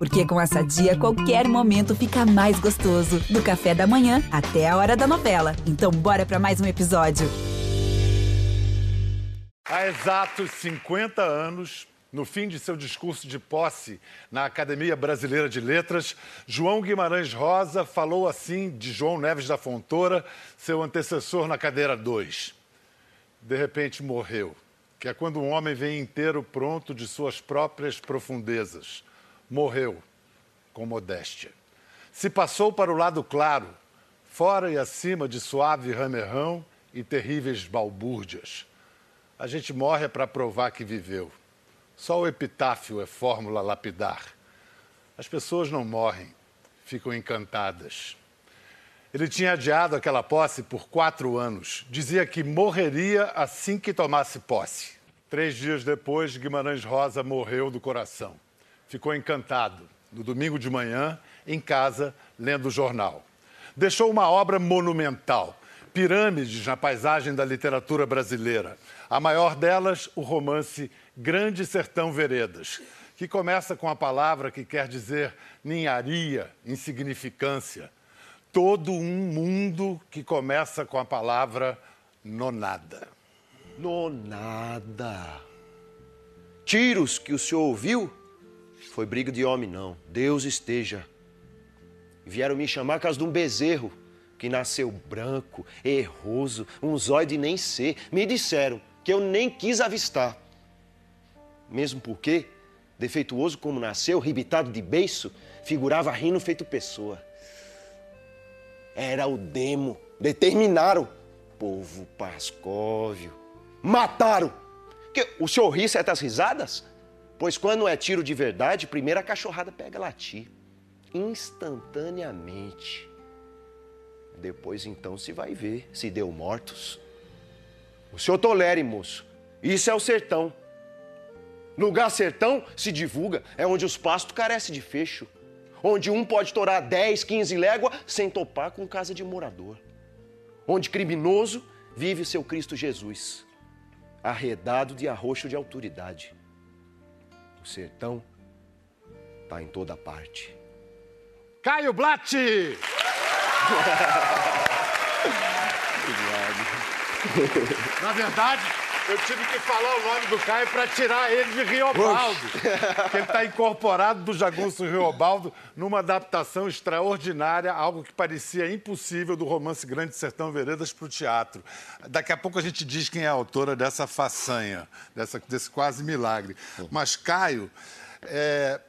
Porque com essa dia, qualquer momento fica mais gostoso. Do café da manhã até a hora da novela. Então, bora para mais um episódio. Há exatos 50 anos, no fim de seu discurso de posse na Academia Brasileira de Letras, João Guimarães Rosa falou assim de João Neves da Fontoura, seu antecessor na cadeira 2. De repente morreu, que é quando um homem vem inteiro pronto de suas próprias profundezas. Morreu com modéstia. Se passou para o lado claro, fora e acima de suave ramerrão e terríveis balbúrdias. A gente morre para provar que viveu. Só o epitáfio é fórmula lapidar. As pessoas não morrem, ficam encantadas. Ele tinha adiado aquela posse por quatro anos. Dizia que morreria assim que tomasse posse. Três dias depois, Guimarães Rosa morreu do coração. Ficou encantado, no domingo de manhã, em casa, lendo o jornal. Deixou uma obra monumental, pirâmides na paisagem da literatura brasileira. A maior delas, o romance Grande Sertão Veredas, que começa com a palavra que quer dizer ninharia, insignificância. Todo um mundo que começa com a palavra nonada. Nonada. Tiros que o senhor ouviu? Foi briga de homem, não. Deus esteja. Vieram me chamar por causa de um bezerro que nasceu branco, erroso, um zóio de nem ser. Me disseram que eu nem quis avistar. Mesmo porque, defeituoso como nasceu, ribitado de beiço, figurava rindo feito pessoa. Era o demo. Determinaram. Povo Pascóvio. Mataram. Que, o senhor ri certas risadas? Pois quando é tiro de verdade, primeiro a cachorrada pega latir. Instantaneamente. Depois então se vai ver se deu mortos. O senhor tolere, moço. Isso é o sertão. Lugar sertão se divulga, é onde os pastos carecem de fecho. Onde um pode torar 10, 15 léguas sem topar com casa de morador. Onde criminoso vive seu Cristo Jesus, arredado de arroxo de autoridade. O sertão está em toda parte. Caio Blatt! Na verdade, eu tive que falar o nome do Caio para tirar ele de Riobaldo. Porque ele está incorporado do Jagunço Riobaldo numa adaptação extraordinária, algo que parecia impossível do romance Grande Sertão Veredas para o teatro. Daqui a pouco a gente diz quem é a autora dessa façanha, dessa, desse quase milagre. Mas Caio. É,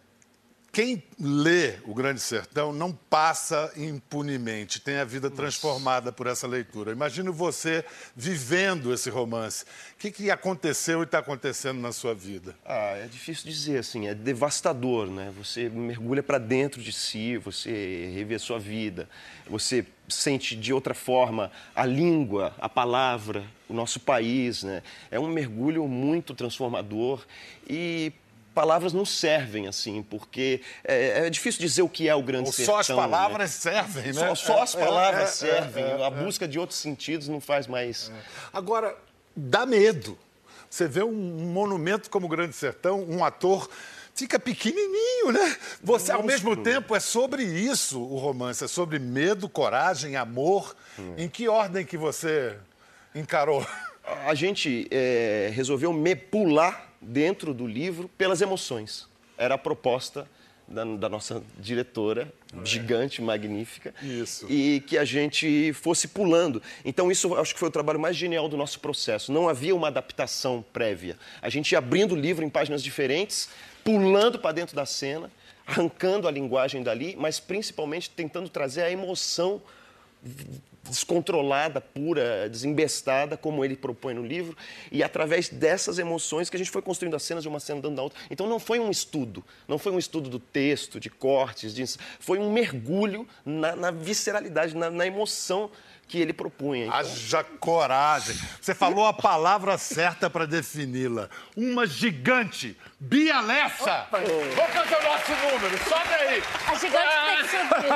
quem lê O Grande Sertão não passa impunemente, tem a vida transformada por essa leitura. Imagino você vivendo esse romance. O que, que aconteceu e está acontecendo na sua vida? Ah, é difícil dizer, assim, é devastador, né? Você mergulha para dentro de si, você revê a sua vida, você sente de outra forma a língua, a palavra, o nosso país, né? É um mergulho muito transformador e palavras não servem, assim, porque é, é, difícil dizer o que é o grande Ou sertão. Só as palavras né? servem, né? Só, só as palavras é, é, servem. É, a busca de outros sentidos não faz mais. Agora, dá medo. Você vê um monumento como o Grande Sertão, um ator fica pequenininho, né? Você, ao mesmo tempo, é sobre isso o romance, é sobre medo, coragem, amor. Hum. Em que ordem que você encarou? A gente é, resolveu me pular dentro do livro pelas emoções. Era a proposta da, da nossa diretora, é. gigante, magnífica. Isso. E que a gente fosse pulando. Então, isso acho que foi o trabalho mais genial do nosso processo. Não havia uma adaptação prévia. A gente ia abrindo o livro em páginas diferentes, pulando para dentro da cena, arrancando a linguagem dali, mas principalmente tentando trazer a emoção descontrolada, pura, desembestada, como ele propõe no livro, e através dessas emoções que a gente foi construindo as cenas de uma cena dando a outra. Então não foi um estudo, não foi um estudo do texto, de cortes, de... foi um mergulho na, na visceralidade, na, na emoção que ele propunha. Então... Haja coragem. Você falou a palavra certa para defini-la. Uma gigante. Bia Lessa. Vamos fazer o nosso número. Sobe aí. A gigante tem que subir.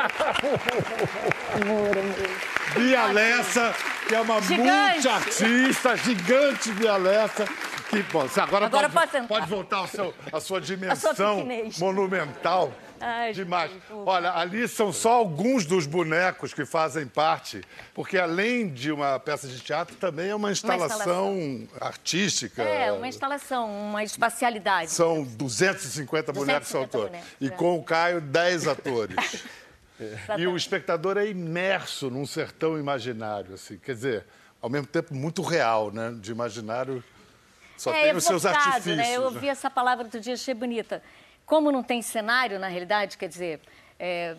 amor, amor. Bia Lessa, que é uma multiartista, gigante Bia Lessa. Que, bom, agora, agora pode, pode voltar ao seu, à sua dimensão monumental. Ai, Demais. pô. Olha, ali são só alguns dos bonecos que fazem parte, porque além de uma peça de teatro, também é uma instalação, artística. É, uma instalação, uma espacialidade. São 250 bonecos 250 autores. bonecos, E é. com o Caio, 10 atores. E o espectador é imerso num sertão imaginário, assim. Quer dizer, ao mesmo tempo muito real, né? De imaginário só é, tem os seus evocado, artifícios. Né? Eu né? ouvi essa palavra outro dia, achei bonita. Como não tem cenário, na realidade, quer dizer, é,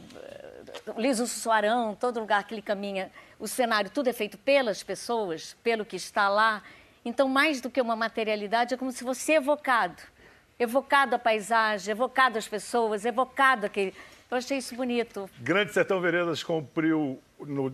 liso suarão, todo lugar que ele caminha, o cenário, tudo é feito pelas pessoas, pelo que está lá. Então, mais do que uma materialidade, é como se fosse evocado. Evocado a paisagem, evocado as pessoas, evocado aquele... Eu achei isso bonito. Grande Sertão Veredas cumpriu no-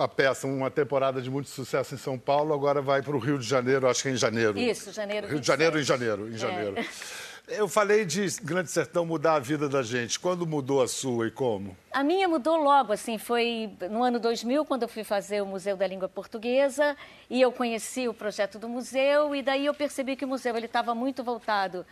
a peça uma temporada de muito sucesso em São Paulo, agora vai para o Rio de Janeiro, acho que é em janeiro. Isso, janeiro Rio de 27. Janeiro, em janeiro, em É. janeiro. Eu falei de Grande Sertão mudar a vida da gente. Quando mudou a sua e como? A minha mudou logo, assim, foi no ano 2000, quando eu fui fazer o Museu da Língua Portuguesa, e eu conheci o projeto do museu, e daí eu percebi que o museu ele estava muito voltado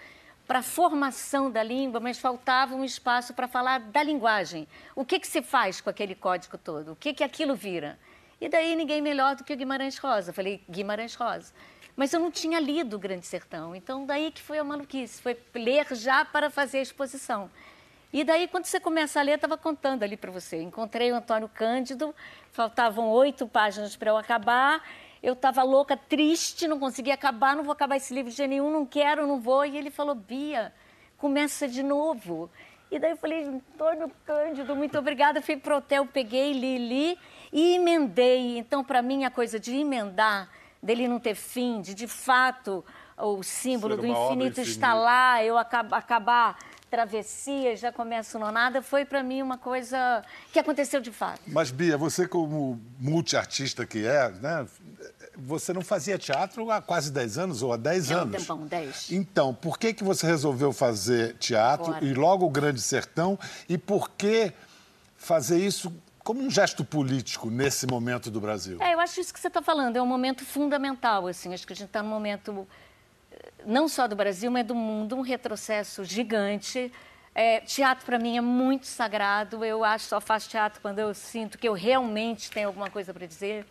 para a formação da língua, mas faltava um espaço para falar da linguagem. O que, que se faz com aquele código todo? O que, que aquilo vira? E daí ninguém melhor do que o Guimarães Rosa. Falei, Guimarães Rosa. Mas eu não tinha lido o Grande Sertão, então daí que foi a maluquice, foi ler já para fazer a exposição. E daí, quando você começa a ler, estava contando ali para você. Encontrei o Antônio Cândido, faltavam oito páginas para eu acabar. Eu estava louca, triste, não conseguia acabar, não vou acabar esse livro de nenhum, não quero, não vou. E ele falou, Bia, começa de novo. E daí eu falei, Antônio Cândido, muito obrigada. Fui pro hotel, peguei, li, li e emendei. Então, para mim, a coisa de emendar, dele não ter fim, de de fato o símbolo do infinito está lá, eu acab- acabar travessia, já começo no nada, foi para mim uma coisa que aconteceu de fato. Mas, Bia, você como multiartista que é, né? Você não fazia teatro há quase 10 anos ou há 10 É um anos? tempão, 10. Então, por que, que você resolveu fazer teatro Agora. e logo o Grande Sertão? E por que fazer isso como um gesto político nesse momento do Brasil? É, eu acho isso que você está falando, é um momento fundamental, assim, acho que a gente está num momento, eh, não só do Brasil, mas do mundo, um retrocesso gigante. É, teatro, para mim, é muito sagrado, eu acho só faço teatro quando eu sinto que eu realmente tenho alguma coisa para dizer.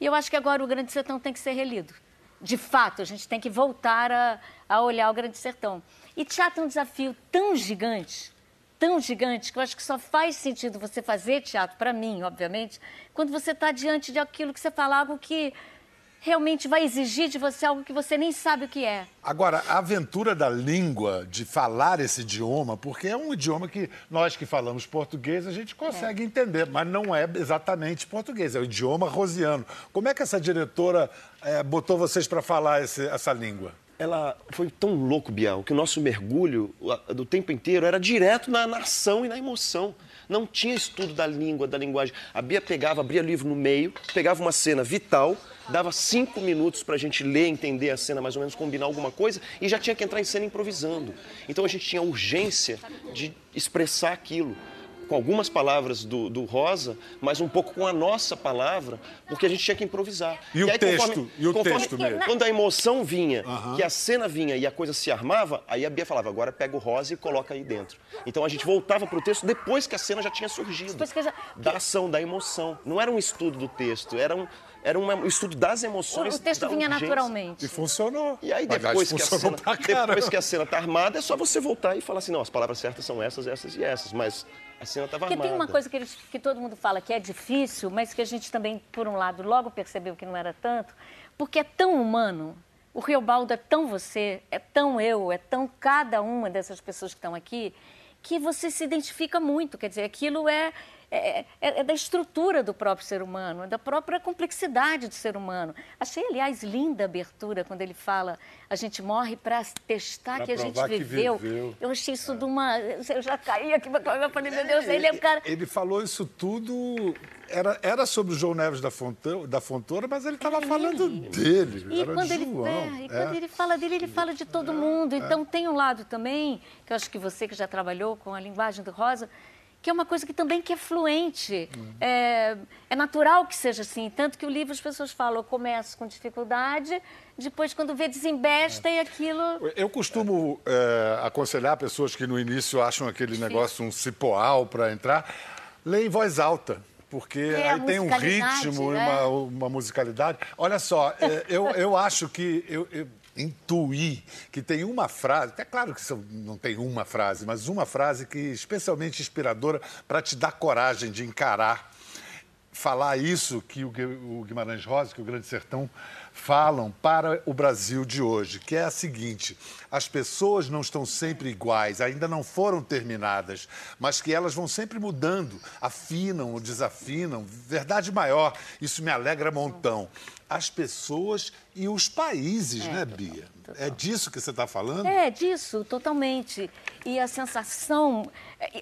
E eu acho que agora o Grande Sertão tem que ser relido. De fato, a gente tem que voltar a, a olhar o Grande Sertão. E teatro é um desafio tão gigante, tão gigante, que eu acho que só faz sentido você fazer teatro, para mim, obviamente, quando você está diante de aquilo que você fala, algo que realmente vai exigir de você algo que você nem sabe o que é. Agora, a aventura da língua, de falar esse idioma, porque é um idioma que nós que falamos português, a gente consegue entender, mas não é exatamente português, é o idioma rosiano. Como é que essa diretora eh, botou vocês para falar esse- essa língua? Ela foi tão louco, Bial, que o nosso mergulho do tempo inteiro era direto na, na ação e na emoção. Não tinha estudo da língua, da linguagem. A Bia pegava, abria livro no meio, pegava uma cena vital, dava cinco minutos para a gente ler, entender a cena, mais ou menos combinar alguma coisa, e já tinha que entrar em cena improvisando. Então a gente tinha urgência de expressar aquilo. Com algumas palavras do, do Rosa, mas um pouco com a nossa palavra, porque a gente tinha que improvisar. E o texto? E o texto mesmo? Quando a emoção vinha, que a cena vinha e a coisa se armava, aí a Bia falava, agora pega o rosa e coloca aí dentro. Então a gente voltava pro texto depois que a cena já tinha surgido. Já- Da ação, da emoção. Não era um estudo do texto, era um, era um estudo das emoções. o texto da vinha urgência. naturalmente. E funcionou. E aí Aliás, depois, que a, cena, depois que a cena tá armada, é só você voltar e falar assim, não, as palavras certas são essas, essas e essas, mas a cena estava Porque armada. tem uma coisa que, eles- que todo mundo fala que é difícil, mas que a gente também, por um lado, logo percebeu que não era tanto, porque é tão humano. O Riobaldo é tão você, é tão eu, é tão cada uma dessas pessoas que estão aqui, que você se identifica muito. Quer dizer, aquilo é, é, é- é da estrutura do próprio ser humano, é da própria complexidade do ser humano. Achei, aliás, linda a abertura quando ele fala: a gente morre para testar Pra que a gente viveu. viveu. Eu achei isso de uma. Eu já caí aqui, eu falei, meu Deus, ele é um cara. Ele falou isso tudo. Era, era sobre o João Neves da Fontoura, da Fontoura mas ele estava falando dele. E quando, de ele, é, e é. quando ele fala dele, ele fala de todo mundo. Então tem um lado também, que eu acho que você que já trabalhou com a linguagem do Rosa, que é uma coisa que também que é fluente. Uhum. É, é, natural que seja assim. Tanto que o livro as pessoas falam, eu começo com dificuldade, depois quando vê desembesta é. e aquilo... Eu costumo é, aconselhar pessoas que no início acham aquele negócio um cipoal para entrar, ler em voz alta porque é, aí tem um ritmo, né? uma, uma musicalidade. Olha só, é, eu, eu acho que eu, eu intuir que tem uma frase, é claro que não tem uma frase, mas uma frase que especialmente inspiradora para te dar coragem de encarar, falar isso que o Guimarães Rosa, que o Grande Sertão falam para o Brasil de hoje, que é a seguinte: as pessoas não estão sempre iguais, ainda não foram terminadas, mas que elas vão sempre mudando, afinam ou desafinam. Verdade maior, isso me alegra montão. As pessoas e os países, é, né, Bia? Total. É disso que você está falando? É, disso, totalmente. E a sensação,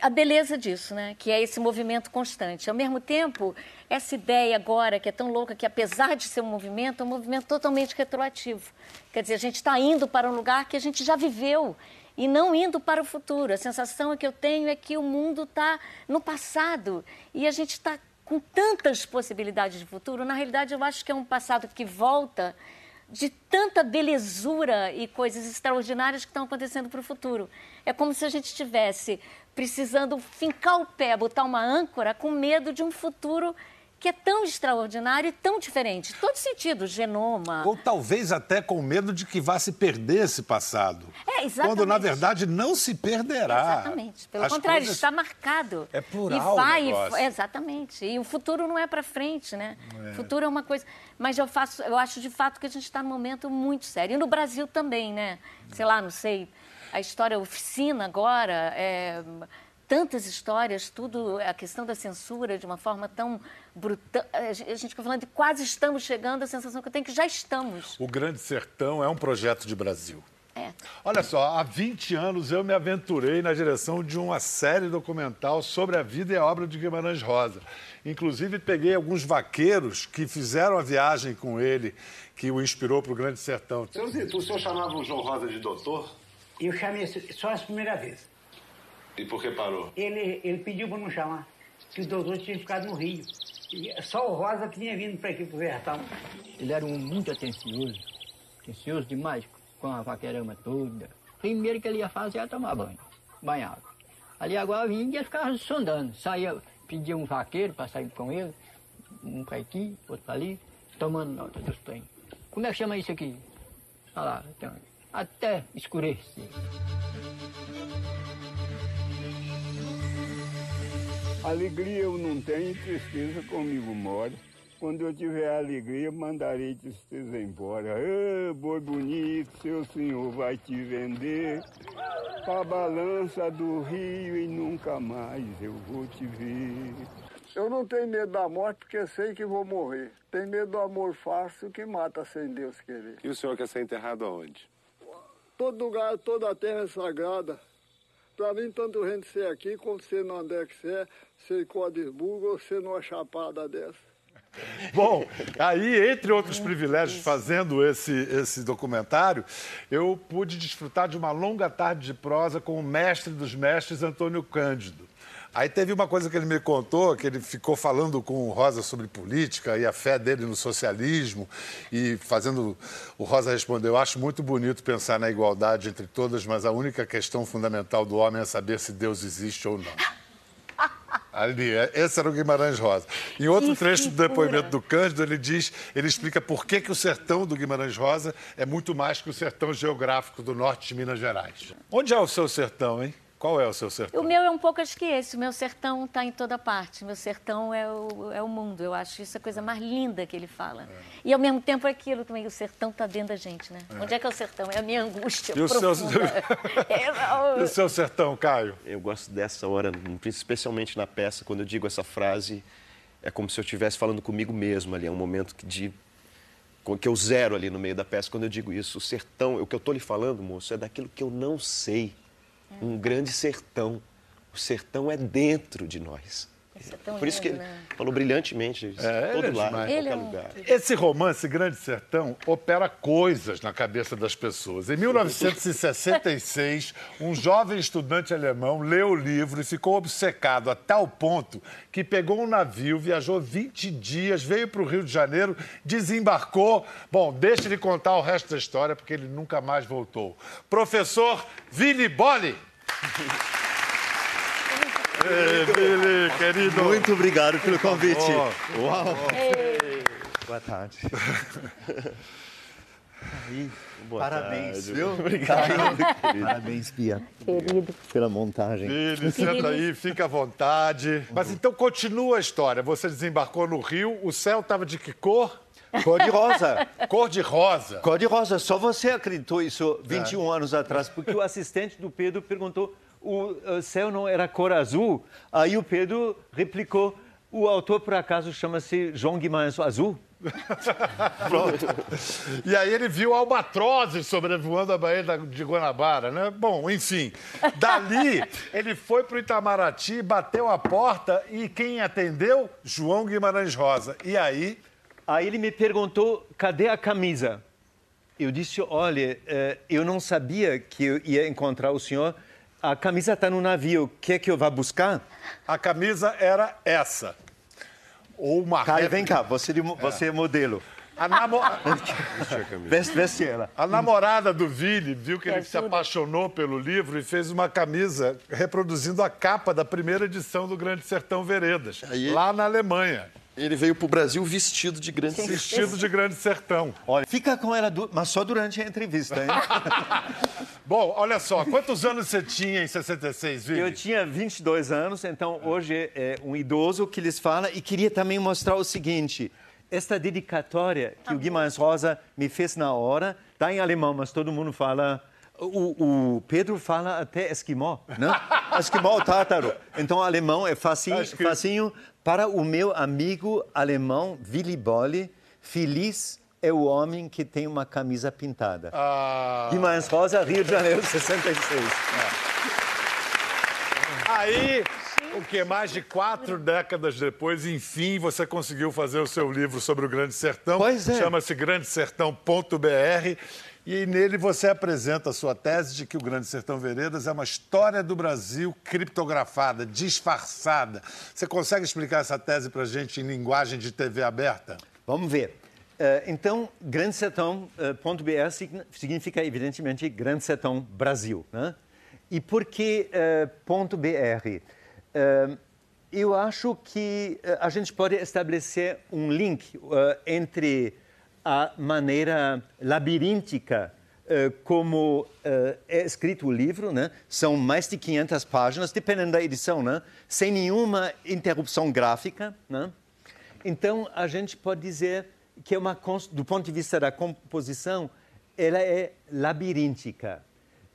a beleza disso, né? Que é esse movimento constante. Ao mesmo tempo, essa ideia agora, que é tão louca, que apesar de ser um movimento, é um movimento totalmente retroativo. Quer dizer, a gente está indo para um lugar que a gente já viveu e não indo para o futuro. A sensação que eu tenho é que o mundo está no passado e a gente está com tantas possibilidades de futuro. Na realidade, eu acho que é um passado que volta de tanta belezura e coisas extraordinárias que estão acontecendo para o futuro. É como se a gente estivesse precisando fincar o pé, botar uma âncora com medo de um futuro que é tão extraordinário e tão diferente. Todo sentido, genoma. Ou talvez até com medo de que vá se perder esse passado. É, exatamente. Quando, na verdade, não se perderá. Exatamente. Pelo As contrário, coisas... está marcado. É plural e vai, o Exatamente. E o futuro não é para frente, né? É. O futuro é uma coisa... Mas eu, faço, eu acho, de fato, que a gente está num momento muito sério. E no Brasil também, né? Sei lá, não sei... A história oficina agora... É tantas histórias, tudo, a questão da censura de uma forma tão brutal. A gente está falando de quase estamos chegando, a sensação que eu tenho é que já estamos. O Grande Sertão é um projeto de Brasil. É. Olha só, há 20 anos eu me aventurei na direção de uma série documental sobre a vida e a obra de Guimarães Rosa. Inclusive, peguei alguns vaqueiros que fizeram a viagem com ele, que o inspirou para o Grande Sertão. Seu Zito, o senhor chamava o João Rosa de doutor? Eu chamei só a primeira vez. E por que parou? Ele, ele pediu para não chamar, que o doutor tinha ficado no Rio. E só o Rosa que tinha vindo para aqui, para o Vertal. Ele era um muito atencioso, atencioso demais, com a vaquerama toda. Primeiro que ele ia fazer era tomar banho, banhava. Ali agora vinha e ficar sondando. Saía, pedia um vaqueiro para sair com ele, um para aqui, outro para ali, tomando nota dos treinos. Como é que chama isso aqui? Olha lá, então, até escurecer. Alegria eu não tenho, tristeza comigo mora. Quando eu tiver alegria, mandarei tristeza embora. Boi bonito, seu senhor vai te vender pra balança do rio e nunca mais eu vou te ver. Eu não tenho medo da morte porque sei que vou morrer. Tenho medo do amor fácil que mata sem Deus querer. E o senhor quer ser enterrado aonde? Todo lugar, toda a terra é sagrada. Para mim, tanto gente ser aqui como ser no André que ser, ser em Codesburgo ou ser numa chapada dessa. Bom, aí, entre outros privilégios, fazendo esse, esse documentário, eu pude desfrutar de uma longa tarde de prosa com o mestre dos mestres, Antônio Cândido. Aí teve uma coisa que ele me contou, que ele ficou falando com o Rosa sobre política e a fé dele no socialismo e fazendo o Rosa respondeu: "Eu acho muito bonito pensar na igualdade entre todas, mas a única questão fundamental do homem é saber se Deus existe ou não." Ali, é, esse era o Guimarães Rosa. Em outro que trecho do depoimento do Cândido, ele diz, ele explica por que, que o sertão do Guimarães Rosa é muito mais que o sertão geográfico do norte de Minas Gerais. Onde é o seu sertão, hein? Qual é o seu sertão? O meu é um pouco acho que esse. O meu sertão está em toda parte. O meu sertão é o, é o mundo. Eu acho isso a coisa mais linda que ele fala. É. E ao mesmo tempo é aquilo também. O sertão está dentro da gente, né? É. Onde é que é o sertão? É a minha angústia e. O seu... É, e o seu sertão, Caio? Eu gosto dessa hora, especialmente na peça, quando eu digo essa frase, é como se eu estivesse falando comigo mesmo ali. É um momento de que eu zero ali no meio da peça quando eu digo isso. O sertão, o que eu estou lhe falando, moço, é daquilo que eu não sei um grande sertão. O sertão é dentro de nós. Isso é tão Por isso que lindo, ele né? falou brilhantemente isso. É, todo ele é lado, qualquer é um- lugar. Esse romance, Grande Sertão, opera coisas na cabeça das pessoas. Em 1966, um jovem estudante alemão leu o livro e ficou obcecado a tal ponto que pegou um navio, viajou 20 dias, veio para o Rio de Janeiro, desembarcou. Bom, deixa ele contar o resto da história, porque ele nunca mais voltou. Professor Vili Bolli. Ei, Vili, querido. Muito obrigado pelo convite. Uau! Boa tarde. Aí, parabéns, tarde. viu? Obrigado. Parabéns, Bia, Querido. pela montagem. Vili, senta aí, fica à vontade. Mas então continua a história. Você desembarcou no Rio, o céu estava de que cor? Cor de rosa. Cor de rosa. Cor de rosa. Só você acreditou isso 21 anos atrás, porque o assistente do Pedro perguntou o céu não era cor azul. Aí o Pedro replicou, o autor por acaso chama-se João Guimarães Azul? Pronto. E aí ele viu albatrozes sobrevoando a Baía de Guanabara, né? Bom, enfim. Dali, ele foi para o Itamaraty, bateu a porta e quem atendeu? João Guimarães Rosa. E aí, Aí ele me perguntou, cadê a camisa? Eu disse, olha, eh, eu não sabia que eu ia encontrar o senhor. A camisa está no navio, quer que eu vá buscar? a camisa era essa. Ou uma Caio, réplica. vem cá, você, de mo- você é modelo. A, namo- Veste, veste ela. a namorada do Vili viu que ele se ajuda. apaixonou pelo livro e fez uma camisa reproduzindo a capa da primeira edição do Grande Sertão Veredas, Aí- lá na Alemanha. Ele veio pro Brasil vestido de grande sertão. Vestido de Grande Sertão. Olha, fica com ela, du- mas só durante a entrevista, hein? Bom, olha só, quantos anos você tinha em 66, Vili? Eu tinha 22 anos, então hoje é um idoso que lhes fala e queria também mostrar o seguinte. Esta dedicatória que o Guimarães Rosa me fez na hora, está em alemão, mas todo mundo fala... O, o Pedro fala até esquimó, né? Esquimó tártaro. Então, alemão é facinho, que- facinho. Para o meu amigo alemão, Willy Bolle, feliz é o homem que tem uma camisa pintada. Ah, Guimarães Rosa, Rio de Janeiro, 66. aí, o que mais de quatro décadas depois, enfim, você conseguiu fazer o seu livro sobre o Grande Sertão. Pois é. Chama-se grandesertão.br. E nele você apresenta a sua tese de que o Grande Sertão Veredas é uma história do Brasil criptografada, disfarçada. Você consegue explicar essa tese para gente em linguagem de TV aberta? Vamos ver. Eh, então, Grande Sertão.br significa, evidentemente, Grande Sertão Brasil. Né? E por que ponto .br? Eu acho que a gente pode estabelecer um link entre a maneira labiríntica eh, como eh, é escrito o livro, né? são mais de 500 páginas, dependendo da edição, né? sem nenhuma interrupção gráfica. Né? Então, a gente pode dizer que é uma, do ponto de vista da composição, ela é labiríntica.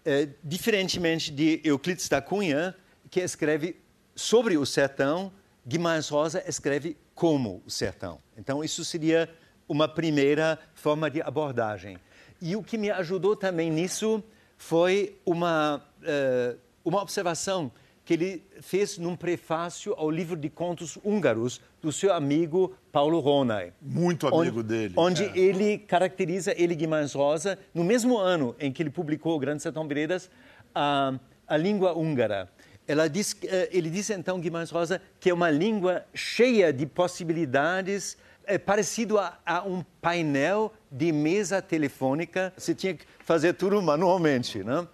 Eh, diferentemente de Euclides da Cunha, que escreve sobre o sertão, Guimarães Rosa escreve como o sertão. Então, isso seria uma primeira forma de abordagem. E o que me ajudou também nisso foi uma, eh, uma observação que ele fez num prefácio ao livro de contos húngaros do seu amigo Paulo Ronay. Muito amigo dele. Onde É. ele caracteriza ele Guimarães Rosa no mesmo ano em que ele publicou o Grande Sertão Veredas a, a língua húngara. Ela diz, eh, ele diz então Guimarães Rosa que é uma língua cheia de possibilidades, é parecido a, a um painel de mesa telefônica. Você tinha que fazer tudo manualmente, né?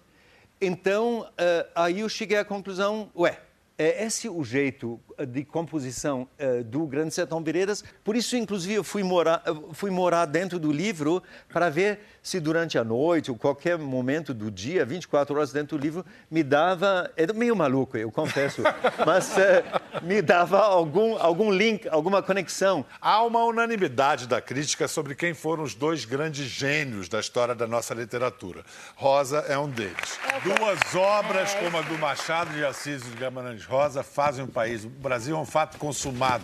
Então, eh, aí eu cheguei à conclusão, ué, é esse o jeito de composição eh, do Grande Sertão Veredas. Por isso, inclusive, eu fui morar, fui morar dentro do livro para ver se durante a noite ou qualquer momento do dia, 24 horas dentro do livro, me dava... É meio maluco, eu confesso, mas eh, me dava algum, algum link, alguma conexão. Há uma unanimidade da crítica sobre quem foram os dois grandes gênios da história da nossa literatura. Rosa é um deles. Duas obras como a do Machado de Assis e de Guimarães Rosa fazem o país. Brasil é um fato consumado.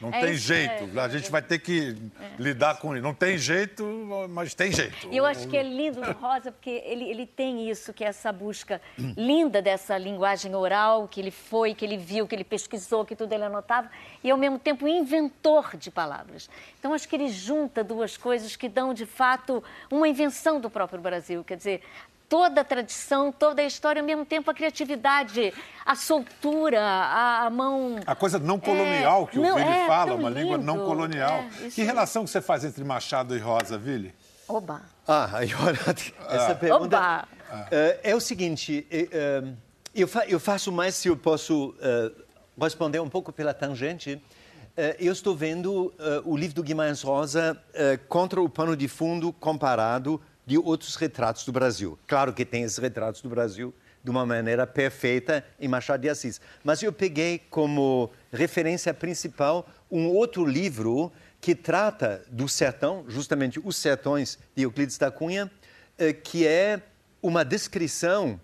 Não É tem isso, jeito. é. A gente vai ter que lidar com isso. Não tem jeito, mas tem jeito. E eu acho que é lindo no Rosa, porque ele, ele tem isso, que é essa busca linda dessa linguagem oral, que ele foi, que ele viu, que ele pesquisou, que tudo ele anotava, e ao mesmo tempo inventor de palavras. Então acho que ele junta duas coisas que dão, de fato, uma invenção do próprio Brasil. Quer dizer, toda a tradição, toda a história, ao mesmo tempo a criatividade, a soltura, a, a mão... A coisa não colonial que o não, Vili é fala, uma língua não lindo. colonial. É, isso que relação que você faz entre Machado e Rosa, Vili? Oba! Ah, aí olha, essa pergunta Oba! eh, é o seguinte, eu, fa- eu faço mais se eu posso responder um pouco pela tangente. Eu estou vendo eh, o livro do Guimarães Rosa eh, contra o pano de fundo comparado de outros retratos do Brasil. Claro que tem esses retratos do Brasil de uma maneira perfeita em Machado de Assis. Mas eu peguei como referência principal um outro livro que trata do sertão, justamente os sertões de Euclides da Cunha, eh, que é uma descrição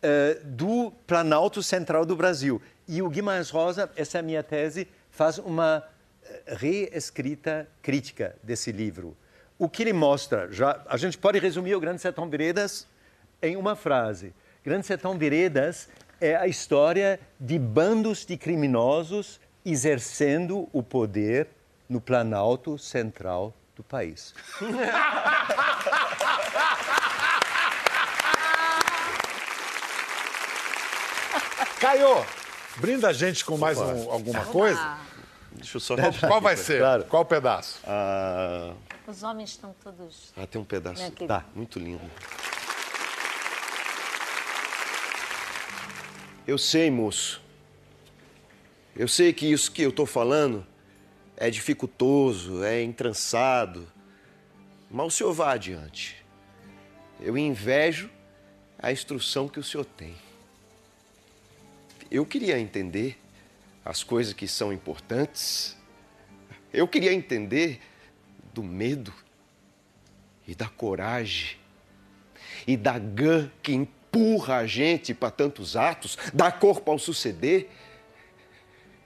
eh, do Planalto Central do Brasil. E o Guimarães Rosa, essa é a minha tese, faz uma eh, reescrita crítica desse livro. O que ele mostra, já, a gente pode resumir o Grande Sertão Veredas em uma frase. Grande Sertão Veredas é a história de bandos de criminosos exercendo o poder no Planalto Central do país. Caio, brinda a gente com mais um- alguma coisa? Deixa eu só. Qual vai ser? Claro. Qual pedaço? Ah, Os homens estão todos... ah, tem um pedaço. Né, Tá, muito lindo. Eu sei, moço. Eu sei que isso que eu tô falando é dificultoso, é entrançado. Mas o senhor vá adiante. Eu invejo a instrução que o senhor tem. Eu queria entender as coisas que são importantes. Eu queria entender do medo e da coragem e da gã que empurra a gente para tantos atos, dá corpo ao suceder.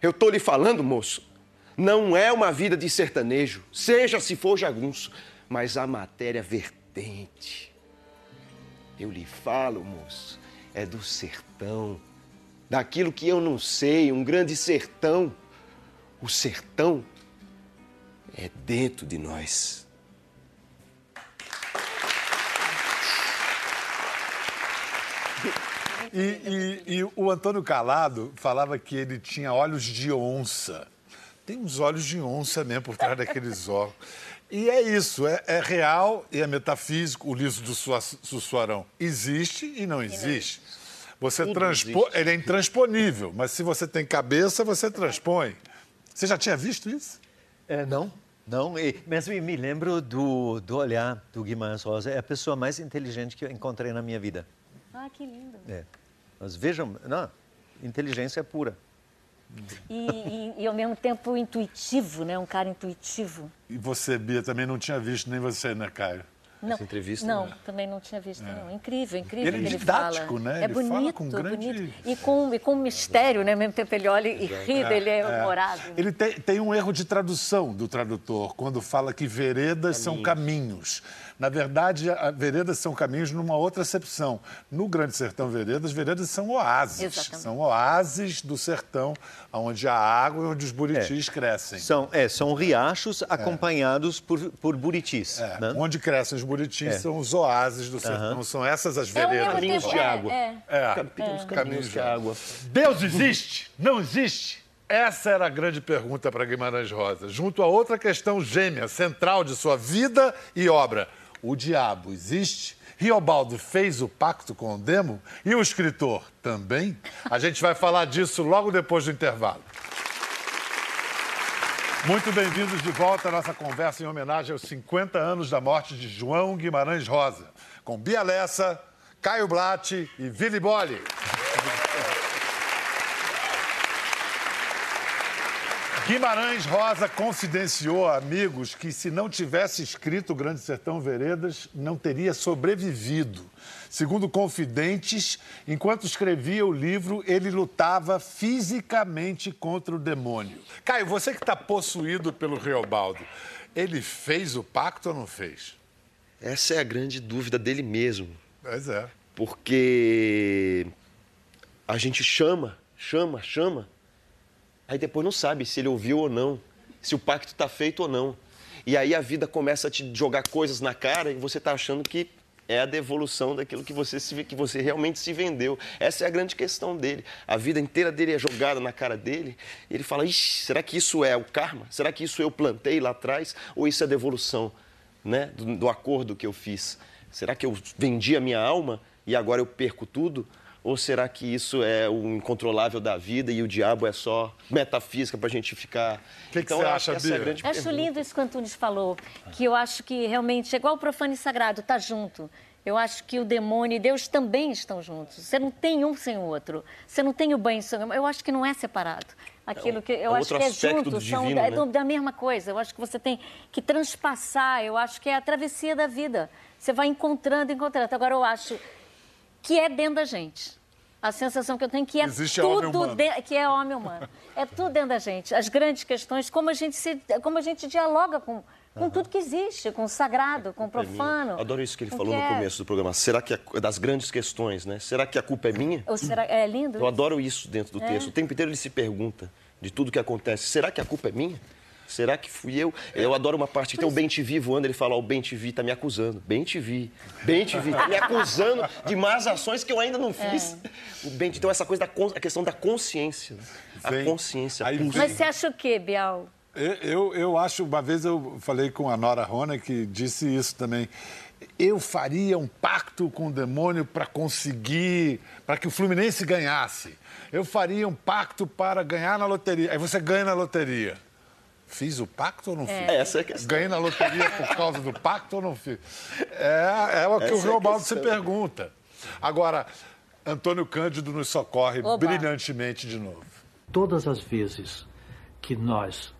Eu tô lhe falando, moço, não é uma vida de sertanejo, seja se for jagunço, mas a matéria vertente. Eu lhe falo, moço, é do sertão, daquilo que eu não sei, um grande sertão. O sertão é dentro de nós. E, e- e o Antônio Calado falava que ele tinha olhos de onça. Tem uns olhos de onça mesmo por trás daqueles óculos. E é isso, é, é real e é metafísico. O liso do Sua- Sussuarão existe e não existe. Você existe. Ele é intransponível, mas se você tem cabeça, você transpõe. Você já tinha visto isso? É, não, não. E, mas eu me lembro do, do olhar do Guimarães Rosa. É a pessoa mais inteligente que eu encontrei na minha vida. Ah, que lindo. É. Mas vejam, não, inteligência pura. E, e- e ao mesmo tempo intuitivo, né? Um cara intuitivo. E você, Bia, também não tinha visto, nem você, né, Caio? Não, Essa entrevista, Não, né? também não tinha visto, não. Incrível, incrível Ele é ele didático, fala. né? É Ele fala bonito, com grande- bonito. E com, e com mistério, né? Ao mesmo tempo ele olha e ri, ele é humorado. né? Ele tem, tem um erro de tradução do tradutor, quando fala que veredas são caminhos. Na verdade, a- veredas são caminhos numa outra acepção. No Grande Sertão Veredas, veredas são oásis. Exatamente. São oásis do sertão, onde há água e onde os buritis crescem. São, é, são riachos acompanhados por, por buritis. É, né? Onde crescem os buritis É. são os oásis do sertão. São essas as É veredas. Caminhos de é, água. é. É. Caminhos, Caminhos de de água. Deus existe? Não existe? Essa era a grande pergunta para Guimarães Rosa, junto a outra questão gêmea, central de sua vida e obra. O diabo existe? Riobaldo fez o pacto com o demo? E o escritor também? A gente vai falar disso logo depois do intervalo. Muito bem-vindos de volta à nossa conversa em homenagem aos 50 anos da morte de João Guimarães Rosa, com Bia Lessa, Caio Blatt e Vili Bolli. Guimarães Rosa confidenciou a amigos que se não tivesse escrito Grande Sertão Veredas, não teria sobrevivido. Segundo confidentes, enquanto escrevia o livro, ele lutava fisicamente contra o demônio. Caio, você que está possuído pelo Reobaldo, ele fez o pacto ou não fez? Essa é a grande dúvida dele mesmo. Pois é. Porque a gente chama, chama, chama, aí depois não sabe se ele ouviu ou não, se o pacto está feito ou não. E aí a vida começa a te jogar coisas na cara e você está achando que é a devolução daquilo que você, se, que você realmente se vendeu. Essa é a grande questão dele. A vida inteira dele é jogada na cara dele. E ele fala: Ixi, será que isso é o karma? Será que isso eu plantei lá atrás? Ou isso é a devolução né, do, do acordo que eu fiz? Será que eu vendi a minha alma e agora eu perco tudo? Ou será que isso é o incontrolável da vida e o diabo é só metafísica para a gente ficar. O que, então, que você acha, é a Bia? grande Acho pergunta. lindo isso que o Antunes falou, que eu acho que realmente, é igual o profano e sagrado, tá junto. Eu acho que o demônio e Deus também estão juntos. Você não tem um sem o outro. Você não tem o banho sem o Eu acho que não é separado. Aquilo que eu é acho outro que é junto, são divino, da, né? da mesma coisa. Eu acho que você tem que transpassar. Eu acho que é a travessia da vida. Você vai encontrando, encontrando. Agora eu acho que é dentro da gente. A sensação que eu tenho que é Existe tudo de- que é homem humano. É tudo dentro da gente. As grandes questões, como a gente se, como a gente dialoga com, com tudo que existe, com o sagrado, com o é profano. Adoro isso que ele falou que no é- começo do programa. Será que é das grandes questões, né? Será que a culpa é minha? Ou será, é lindo? Eu adoro isso dentro do É. texto. O tempo inteiro ele se pergunta de tudo que acontece. Será que a culpa é minha? Será que fui eu? Eu adoro uma parte que tem o Bem TV voando, ele fala, ó, o Bem TV tá me acusando. Bem TV, Bem TV, tá me acusando de más ações que eu ainda não fiz. O Bem Então essa coisa da a questão da consciência. né? A consciência. Aí. Mas você acha o quê, Bial? Eu, eu, eu acho, uma vez eu falei com a Nora Rona, que disse isso também. Eu faria um pacto com o demônio para conseguir, para que o Fluminense ganhasse. Eu faria um pacto para ganhar na loteria. Aí você ganha na loteria. Fiz o pacto ou não fiz? Essa é a questão. Ganhei na loteria por causa do pacto ou não fiz? É, é o que Essa o é a Reobaldo se pergunta. Agora, Antônio Cândido nos socorre Oba. brilhantemente de novo. Todas as vezes que nós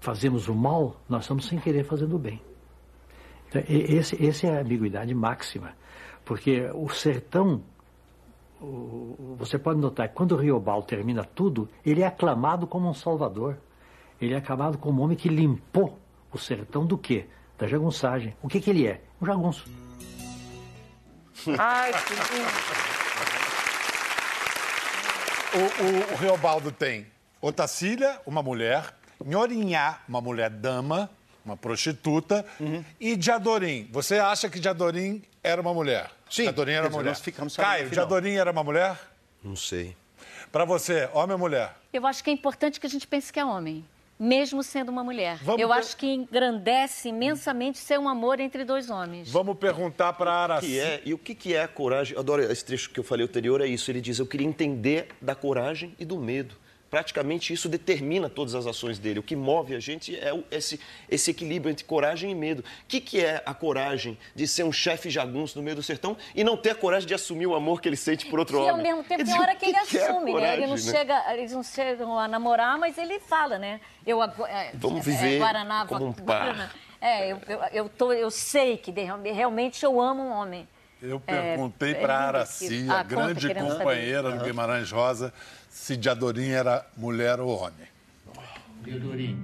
fazemos o mal, nós estamos sem querer fazendo o bem. Então, esse, essa é a ambiguidade máxima. Porque o sertão, o- você pode notar que quando o Riobaldo termina tudo, ele é aclamado como um salvador. Ele é aclamado como um homem que limpou o sertão do quê? Da jagunçagem. O que, que ele é? Um jagunço. Ai, que lindo. O, o, o Reobaldo tem Otacília, uma mulher, Nhorinhá, uma mulher dama, uma prostituta, e Diadorim. Você acha que Diadorim era uma mulher? Sim, Diadorim era uma mulher. nós ficamos sabendo Caio. Diadorim era uma mulher? Não sei. Pra você, homem ou mulher? Eu acho que é importante que a gente pense que é homem, mesmo sendo uma mulher. Vamos eu ver- acho que engrandece imensamente ser um amor entre dois homens. Vamos perguntar pra Araci. que é, e o que, que é a coragem? Adoro esse trecho que eu falei anterior, é isso. Ele diz: Eu queria entender da coragem e do medo. Praticamente isso determina todas as ações dele. O que move a gente é esse, esse equilíbrio entre coragem e medo. O que, que é a coragem de ser um chefe jagunço no meio do sertão e não ter a coragem de assumir o amor que ele sente por outro E homem? ao mesmo tempo tem hora o que ele que é a assume, né? Ele coragem, não né? chega, eles não chegam a namorar, mas ele fala, né? Eu é, Vamos é, viver Guaraná, como um par. É, eu, eu, eu, tô, eu sei que de- realmente eu amo um homem. Eu perguntei é lindo Araci, a Ah, grande companheira do Guimarães Rosa, se Diadorim era mulher ou homem. Teodorim,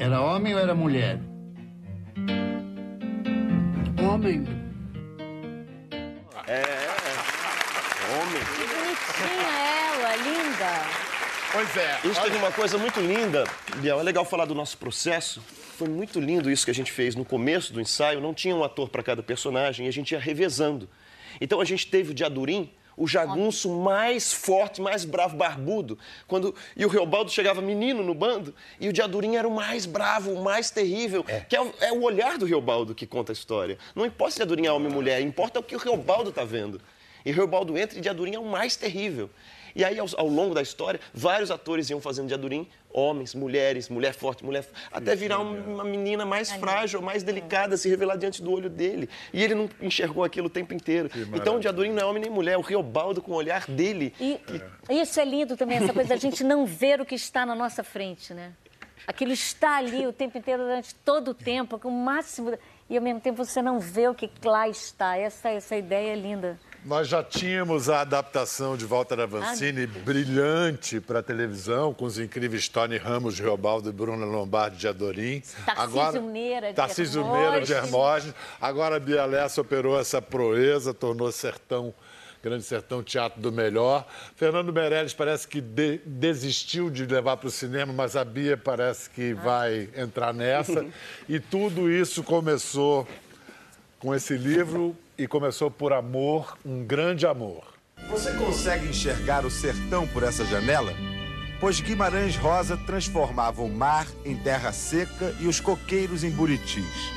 era homem ou era mulher? Homem. É, homem. Que bonitinha ela, linda. Pois é. Isso teve uma coisa muito linda, Biel. É legal falar do nosso processo. Foi muito lindo isso que a gente fez no começo do ensaio. Não tinha um ator para cada personagem e a gente ia revezando. Então a gente teve o Diadurim, o jagunço mais forte, mais bravo, barbudo. Quando... E o Reobaldo chegava menino no bando e o Diadurim era o mais bravo, o mais terrível. Que é o, é o olhar do Reobaldo que conta a história. Não importa se Diadurim é homem ou mulher, importa o que o Reobaldo está vendo. E Reobaldo entra e Diadurim é o mais terrível. E aí, ao, ao longo da história, vários atores iam fazendo de Adurim homens, mulheres, mulher forte, mulher. até virar um- uma menina mais frágil, mais delicada, se revelar diante do olho dele. E ele não enxergou aquilo o tempo inteiro. Então, o de Adurim não é homem nem mulher, é o Riobaldo com o olhar dele. E isso é lindo também, essa coisa da gente não ver o que está na nossa frente, né? Aquilo está ali o tempo inteiro, durante todo o tempo, com o máximo. E ao mesmo tempo você não vê o que lá está. Essa, essa ideia é linda. Nós já tínhamos a adaptação de Walter Avancini brilhante para a televisão, com os incríveis Tony Ramos de Riobaldo e Bruna Lombardi de Adorim. Tarcísio Meira de Tarcísio Meira de Hermógenes. Agora a Bia Lessa operou essa proeza, tornou Sertão, Grande Sertão Teatro do Melhor. Fernando Meirelles parece que de- desistiu de levar para o cinema, mas a Bia parece que vai entrar nessa. E tudo isso começou com esse livro e começou por amor, um grande amor. Você consegue enxergar o sertão por essa janela? Pois Guimarães Rosa transformava o mar em terra seca e os coqueiros em buritis.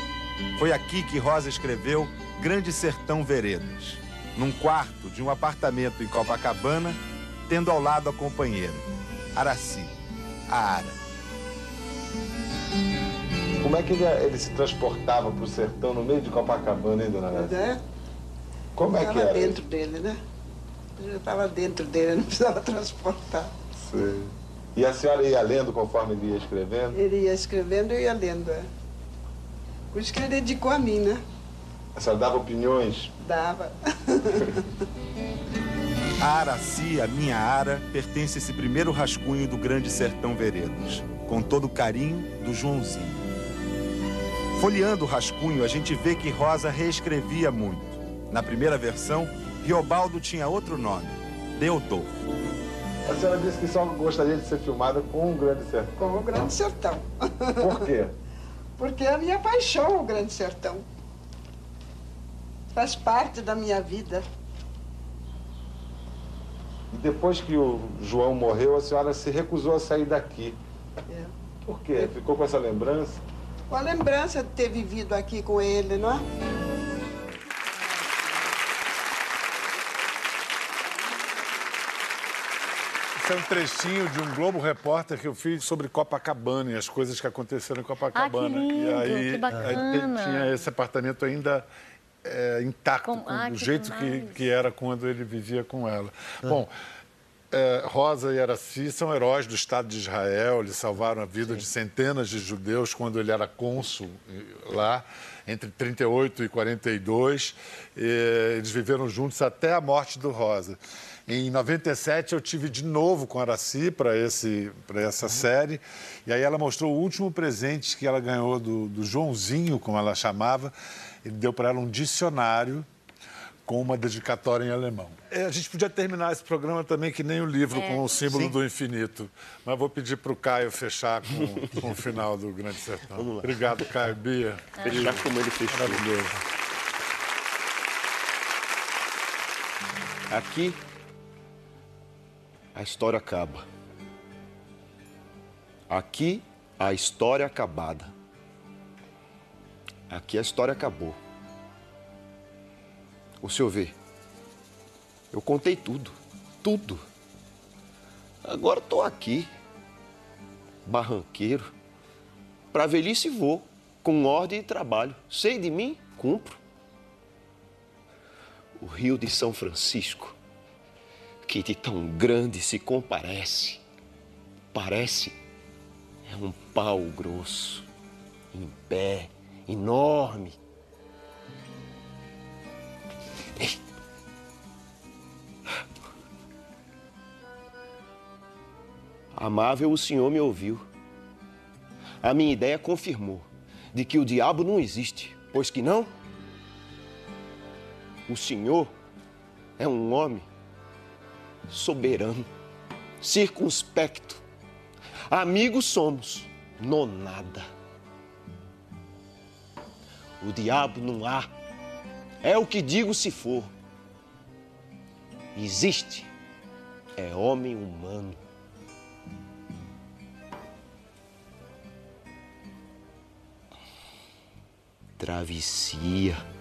Foi aqui que Rosa escreveu Grande Sertão Veredas, num quarto de um apartamento em Copacabana, tendo ao lado a companheira, Araci, a Ara. Como é que ele, ele se transportava pro sertão no meio de Copacabana, hein, dona Nessa? É? Como é que Estava era? dentro dele, né? Eu estava dentro dele, não precisava transportar. Sei. E a senhora ia lendo conforme ele ia escrevendo? Ele ia escrevendo e eu ia lendo. É. Por isso que ele dedicou a mim, né? A senhora dava opiniões? Dava. A Araci, a minha Ara, pertence a esse primeiro rascunho do Grande Sertão Veredas, com todo o carinho do Joãozinho. Folheando o rascunho, a gente vê que Rosa reescrevia muito. Na primeira versão, Riobaldo tinha outro nome, Deodolfo. A senhora disse que só gostaria de ser filmada com um grande sertão. Com o Grande Sertão. Por quê? Porque é a minha paixão, o Grande Sertão. Faz parte da minha vida. E depois que o João morreu, a senhora se recusou a sair daqui. É. Por quê? Ficou com essa lembrança? Com a lembrança de ter vivido aqui com ele, não é? Esse é um trechinho de um Globo Repórter que eu fiz sobre Copacabana e as coisas que aconteceram em Copacabana. Ah, que lindo, e aí, que bacana. aí tinha esse apartamento ainda é, intacto, Com- com- ah, do que jeito que, que era quando ele vivia com ela. Bom, é, Rosa e Araci são heróis do Estado de Israel, eles salvaram a vida de centenas de judeus quando ele era cônsul lá, entre 38 e 42. Eh, Eles viveram juntos até a morte do Rosa. Em 97 eu tive de novo com a Araci para esse para essa série e aí ela mostrou o último presente que ela ganhou do, do Joãozinho, como ela chamava. Ele deu para ela um dicionário com uma dedicatória em alemão. É, a gente podia terminar esse programa também que nem o livro É. com o símbolo Sim. do infinito. Mas vou pedir para o Caio fechar com, com o final do Grande Sertão. Vamos lá. Obrigado, Caio. Bia. Fechar como ele fechou. Maravilhoso. Aqui a história acaba. Aqui a história acabada. Aqui a história acabou. O senhor vê, eu contei tudo, tudo. Agora estou aqui, barranqueiro, para velhice vou, com ordem e trabalho. Sei de mim, cumpro. O Rio de São Francisco, que de tão grande se comparece, parece é um pau grosso, em pé, enorme. Amável, o senhor me ouviu. A minha ideia confirmou de que o diabo não existe, pois que não? O senhor é um homem soberano, circunspecto. Amigos somos, nonada. O diabo não há. É o que digo se for. Existe. É homem humano. Travessia.